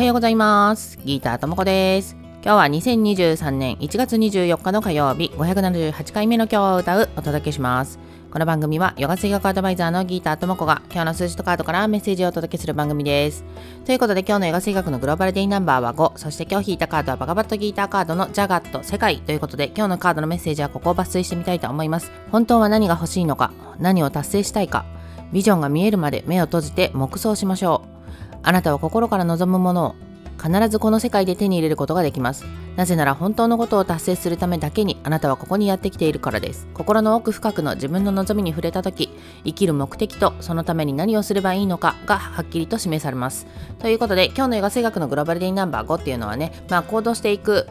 はようございます。ギーターともこです。今日は2023年1月24日の火曜日。578回目の今日を歌うお届けします。この番組はヨガ水学アドバイザーのギーターともこが今日の数字とカードからメッセージをお届けする番組です。ということで今日のヨガ水学のグローバルデイナンバーは5そして今日引いたカードはバカバットギーターカードのジャガット世界ということで今日のカードのメッセージはここを抜粋してみたいと思います。本当は何が欲しいのか何を達成したいかビジョンが見えるまで目を閉じて黙想しましょう。あなたは心から望むものを必ずこの世界で手に入れることができます。なぜなら本当のことを達成するためだけにあなたはここにやってきているからです。心の奥深くの自分の望みに触れた時生きる目的とそのために何をすればいいのかがはっきりと示されます。ということで今日のヨガ生学のグローバルデイナンバー5っていうのはねまあ行動していく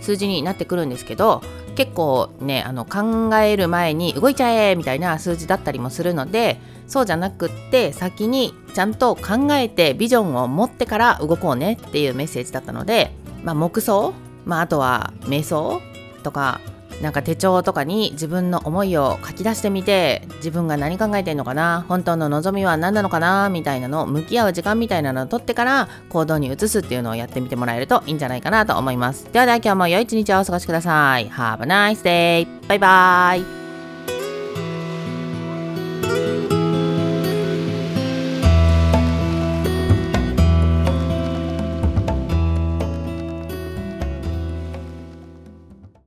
数字になってくるんですけど結構ねあの考える前に動いちゃえみたいな数字だったりもするのでそうじゃなくって先にちゃんと考えてビジョンを持ってから動こうねっていうメッセージだったので、まあ、黙想、まあ、あとは瞑想とかなんか手帳とかに自分の思いを書き出してみて自分が何考えてんのかな本当の望みは何なのかなみたいなのを向き合う時間みたいなのを取ってから行動に移すっていうのをやってみてもらえるといいんじゃないかなと思います。ではでは今日も良い一日をお過ごしください。Have a nice day! バイバイ